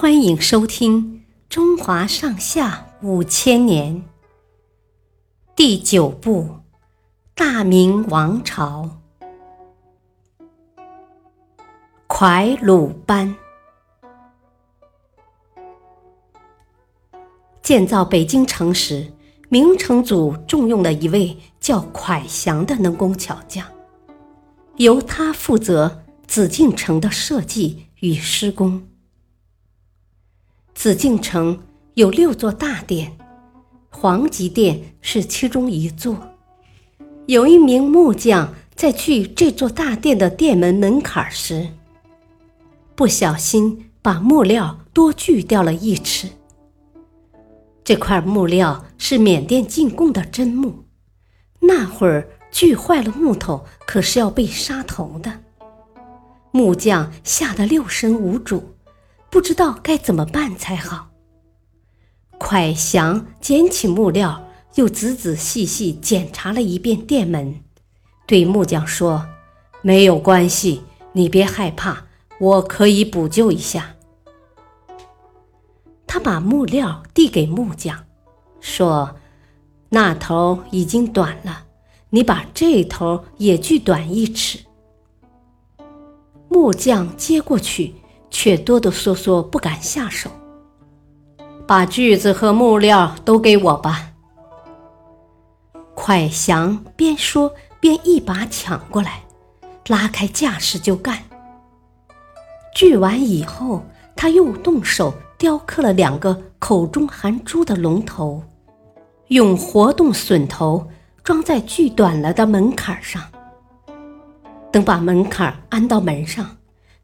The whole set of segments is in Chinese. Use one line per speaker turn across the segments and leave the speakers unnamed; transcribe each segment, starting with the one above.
欢迎收听《中华上下五千年》第九部《大明王朝》。蒯鲁班建造北京城时，明成祖重用了一位叫蒯祥的能工巧匠，由他负责紫禁城的设计与施工。紫禁城有六座大殿，皇极殿是其中一座。有一名木匠在锯这座大殿的殿门门槛时，不小心把木料多锯掉了一尺。这块木料是缅甸进贡的真木，那会儿锯坏了木头可是要被杀头的。木匠吓得六神无主。不知道该怎么办才好。蒯祥捡起木料，又仔仔细细检查了一遍店门，对木匠说：“没有关系，你别害怕，我可以补救一下。”他把木料递给木匠，说：“那头已经短了，你把这头也锯短一尺。”木匠接过去。却哆哆嗦嗦不敢下手。把锯子和木料都给我吧。蒯祥边说边一把抢过来，拉开架势就干。锯完以后，他又动手雕刻了两个口中含珠的龙头，用活动榫头装在锯短了的门槛上。等把门槛安到门上。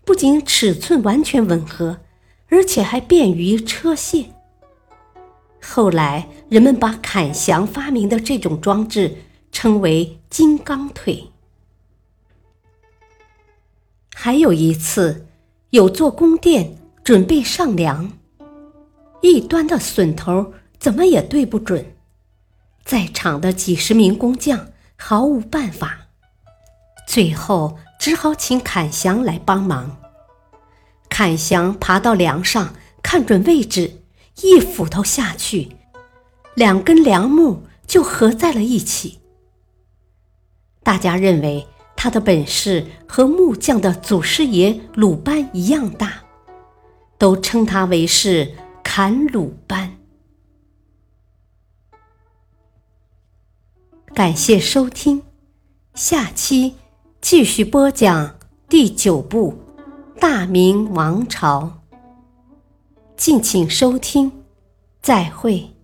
不仅尺寸完全吻合，而且还便于车卸。后来人们把坎祥发明的这种装置称为“金刚腿”。还有一次，有座宫殿准备上梁，一端的榫头怎么也对不准，在场的几十名工匠毫无办法，最后。只好请坎祥来帮忙。坎祥爬到梁上，看准位置，一斧头下去，两根梁木就合在了一起。大家认为他的本事和木匠的祖师爷鲁班一样大，都称他为是坎鲁班。感谢收听，下期。继续播讲第九部《大明王朝》，敬请收听，再会。